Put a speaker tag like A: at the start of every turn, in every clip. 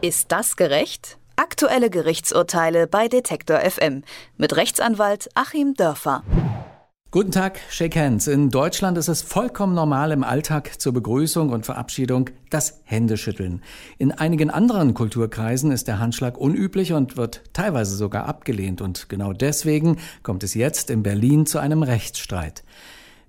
A: Ist das gerecht? Aktuelle Gerichtsurteile bei Detektor FM mit Rechtsanwalt Achim Dörfer.
B: Guten Tag, Shake Hands. In Deutschland ist es vollkommen normal im Alltag zur Begrüßung und Verabschiedung das Händeschütteln. In einigen anderen Kulturkreisen ist der Handschlag unüblich und wird teilweise sogar abgelehnt. Und genau deswegen kommt es jetzt in Berlin zu einem Rechtsstreit.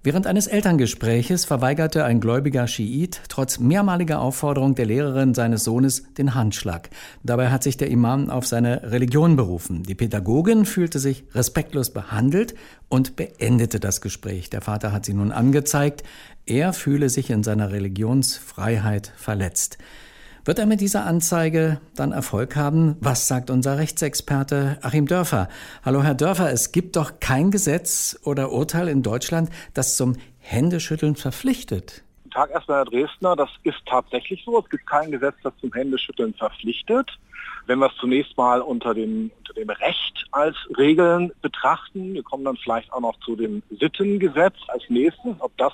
B: Während eines Elterngespräches verweigerte ein gläubiger Schiit trotz mehrmaliger Aufforderung der Lehrerin seines Sohnes den Handschlag. Dabei hat sich der Imam auf seine Religion berufen. Die Pädagogin fühlte sich respektlos behandelt und beendete das Gespräch. Der Vater hat sie nun angezeigt. Er fühle sich in seiner Religionsfreiheit verletzt. Wird er mit dieser Anzeige dann Erfolg haben? Was sagt unser Rechtsexperte Achim Dörfer? Hallo, Herr Dörfer, es gibt doch kein Gesetz oder Urteil in Deutschland, das zum Händeschütteln verpflichtet.
C: Guten Tag erstmal, Herr Dresdner. Das ist tatsächlich so. Es gibt kein Gesetz, das zum Händeschütteln verpflichtet. Wenn wir es zunächst mal unter dem, unter dem Recht als Regeln betrachten, wir kommen dann vielleicht auch noch zu dem Sittengesetz als nächstes, ob das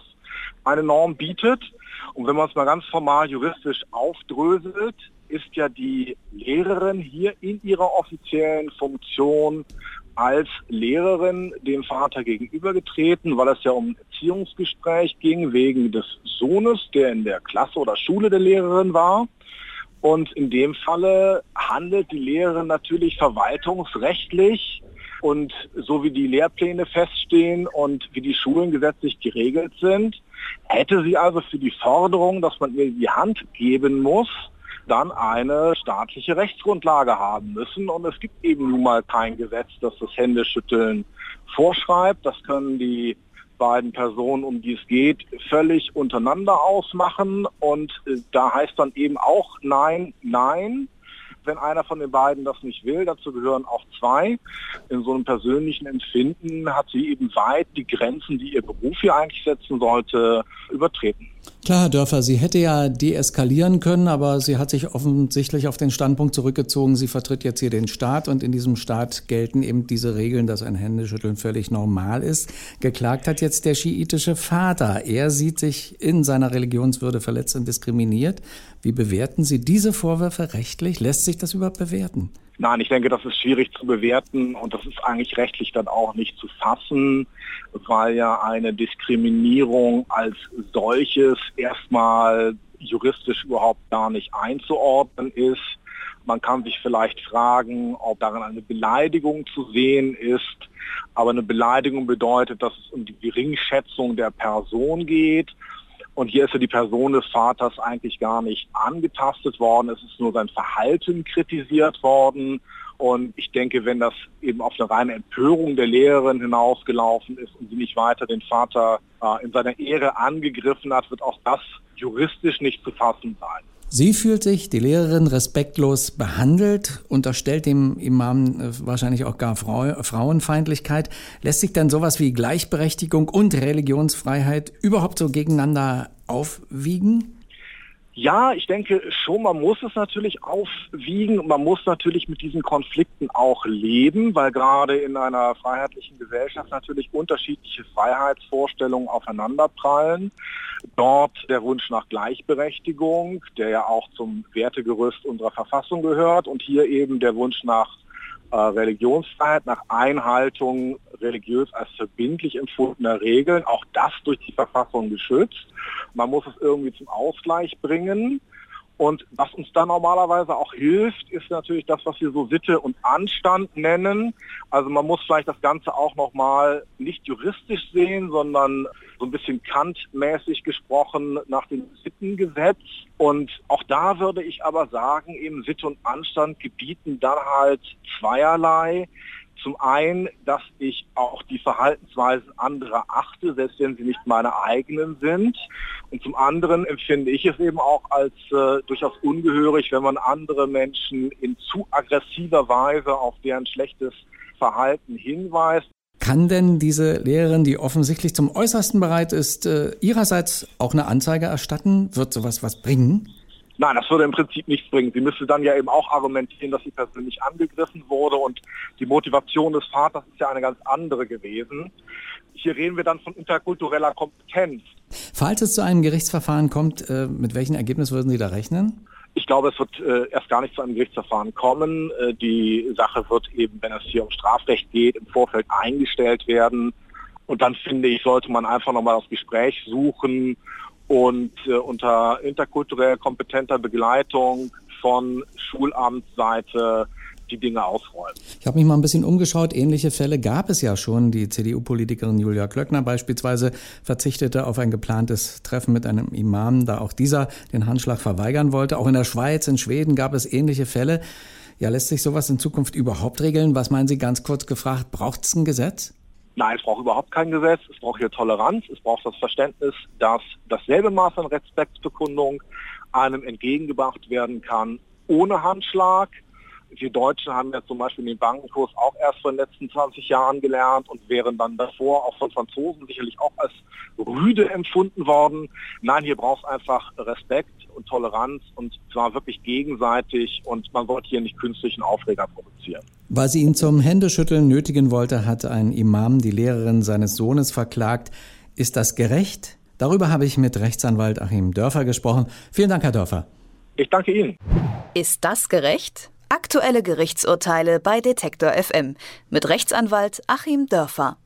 C: eine Norm bietet. Und wenn man es mal ganz formal juristisch aufdröselt, ist ja die Lehrerin hier in ihrer offiziellen Funktion als Lehrerin dem Vater gegenübergetreten, weil es ja um ein Erziehungsgespräch ging wegen des Sohnes, der in der Klasse oder Schule der Lehrerin war. Und in dem Falle handelt die Lehrerin natürlich verwaltungsrechtlich und so wie die Lehrpläne feststehen und wie die Schulen gesetzlich geregelt sind, hätte sie also für die Forderung, dass man ihr die Hand geben muss, dann eine staatliche Rechtsgrundlage haben müssen. Und es gibt eben nun mal kein Gesetz, das das Händeschütteln vorschreibt. Das können die beiden Personen, um die es geht, völlig untereinander ausmachen. Und da heißt dann eben auch Nein, Nein wenn einer von den beiden das nicht will, dazu gehören auch zwei. In so einem persönlichen Empfinden hat sie eben weit die Grenzen, die ihr Beruf hier eigentlich setzen sollte, übertreten.
B: Klar, Herr Dörfer, sie hätte ja deeskalieren können, aber sie hat sich offensichtlich auf den Standpunkt zurückgezogen, sie vertritt jetzt hier den Staat und in diesem Staat gelten eben diese Regeln, dass ein Händeschütteln völlig normal ist. Geklagt hat jetzt der schiitische Vater. Er sieht sich in seiner Religionswürde verletzt und diskriminiert. Wie bewerten Sie diese Vorwürfe rechtlich? Lässt sich das überhaupt bewerten?
C: Nein, ich denke, das ist schwierig zu bewerten und das ist eigentlich rechtlich dann auch nicht zu fassen, weil ja eine Diskriminierung als solches erstmal juristisch überhaupt gar nicht einzuordnen ist. Man kann sich vielleicht fragen, ob darin eine Beleidigung zu sehen ist. Aber eine Beleidigung bedeutet, dass es um die Geringschätzung der Person geht. Und hier ist ja die Person des Vaters eigentlich gar nicht angetastet worden. Es ist nur sein Verhalten kritisiert worden. Und ich denke, wenn das eben auf eine reine Empörung der Lehrerin hinausgelaufen ist und sie nicht weiter den Vater äh, in seiner Ehre angegriffen hat, wird auch das juristisch nicht zu fassen sein.
B: Sie fühlt sich, die Lehrerin, respektlos behandelt, unterstellt dem Imam äh, wahrscheinlich auch gar Frauenfeindlichkeit. Lässt sich dann sowas wie Gleichberechtigung und Religionsfreiheit überhaupt so gegeneinander aufwiegen?
C: Ja, ich denke schon, man muss es natürlich aufwiegen. Man muss natürlich mit diesen Konflikten auch leben, weil gerade in einer freiheitlichen Gesellschaft natürlich unterschiedliche Freiheitsvorstellungen aufeinanderprallen. Dort der Wunsch nach Gleichberechtigung, der ja auch zum Wertegerüst unserer Verfassung gehört und hier eben der Wunsch nach äh, Religionsfreiheit, nach Einhaltung religiös als verbindlich empfundener Regeln, auch das durch die Verfassung geschützt. Man muss es irgendwie zum Ausgleich bringen. Und was uns da normalerweise auch hilft, ist natürlich das, was wir so Sitte und Anstand nennen. Also man muss vielleicht das Ganze auch nochmal nicht juristisch sehen, sondern so ein bisschen kantmäßig gesprochen nach dem Sittengesetz. Und auch da würde ich aber sagen, eben Sitte und Anstand gebieten dann halt zweierlei. Zum einen, dass ich auch die Verhaltensweisen anderer achte, selbst wenn sie nicht meine eigenen sind. Und zum anderen empfinde ich es eben auch als äh, durchaus ungehörig, wenn man andere Menschen in zu aggressiver Weise auf deren schlechtes Verhalten hinweist.
B: Kann denn diese Lehrerin, die offensichtlich zum Äußersten bereit ist, äh, ihrerseits auch eine Anzeige erstatten? Wird sowas was bringen?
C: Nein, das würde im Prinzip nichts bringen. Sie müsste dann ja eben auch argumentieren, dass sie persönlich angegriffen wurde und die Motivation des Vaters ist ja eine ganz andere gewesen. Hier reden wir dann von interkultureller Kompetenz.
B: Falls es zu einem Gerichtsverfahren kommt, äh, mit welchem Ergebnis würden Sie da rechnen?
C: Ich glaube, es wird äh, erst gar nicht zu einem Gerichtsverfahren kommen. Äh, die Sache wird eben, wenn es hier um Strafrecht geht, im Vorfeld eingestellt werden. Und dann finde ich, sollte man einfach nochmal das Gespräch suchen und äh, unter interkulturell kompetenter Begleitung von Schulamtsseite die Dinge ausräumen.
B: Ich habe mich mal ein bisschen umgeschaut. Ähnliche Fälle gab es ja schon. Die CDU-Politikerin Julia Klöckner beispielsweise verzichtete auf ein geplantes Treffen mit einem Imam, da auch dieser den Handschlag verweigern wollte. Auch in der Schweiz, in Schweden gab es ähnliche Fälle. Ja, lässt sich sowas in Zukunft überhaupt regeln? Was meinen Sie ganz kurz gefragt? Braucht es ein Gesetz?
C: Nein, es braucht überhaupt kein Gesetz. Es braucht hier Toleranz. Es braucht das Verständnis, dass dasselbe Maß an Respektsbekundung einem entgegengebracht werden kann ohne Handschlag. Wir Deutschen haben ja zum Beispiel den Bankenkurs auch erst vor den letzten 20 Jahren gelernt und wären dann davor auch von Franzosen sicherlich auch als rüde empfunden worden. Nein, hier braucht es einfach Respekt und Toleranz und zwar wirklich gegenseitig und man sollte hier nicht künstlichen Aufreger produzieren.
B: Weil sie ihn zum Händeschütteln nötigen wollte, hat ein Imam die Lehrerin seines Sohnes verklagt. Ist das gerecht? Darüber habe ich mit Rechtsanwalt Achim Dörfer gesprochen. Vielen Dank, Herr Dörfer.
C: Ich danke Ihnen.
A: Ist das gerecht? Aktuelle Gerichtsurteile bei Detektor FM mit Rechtsanwalt Achim Dörfer.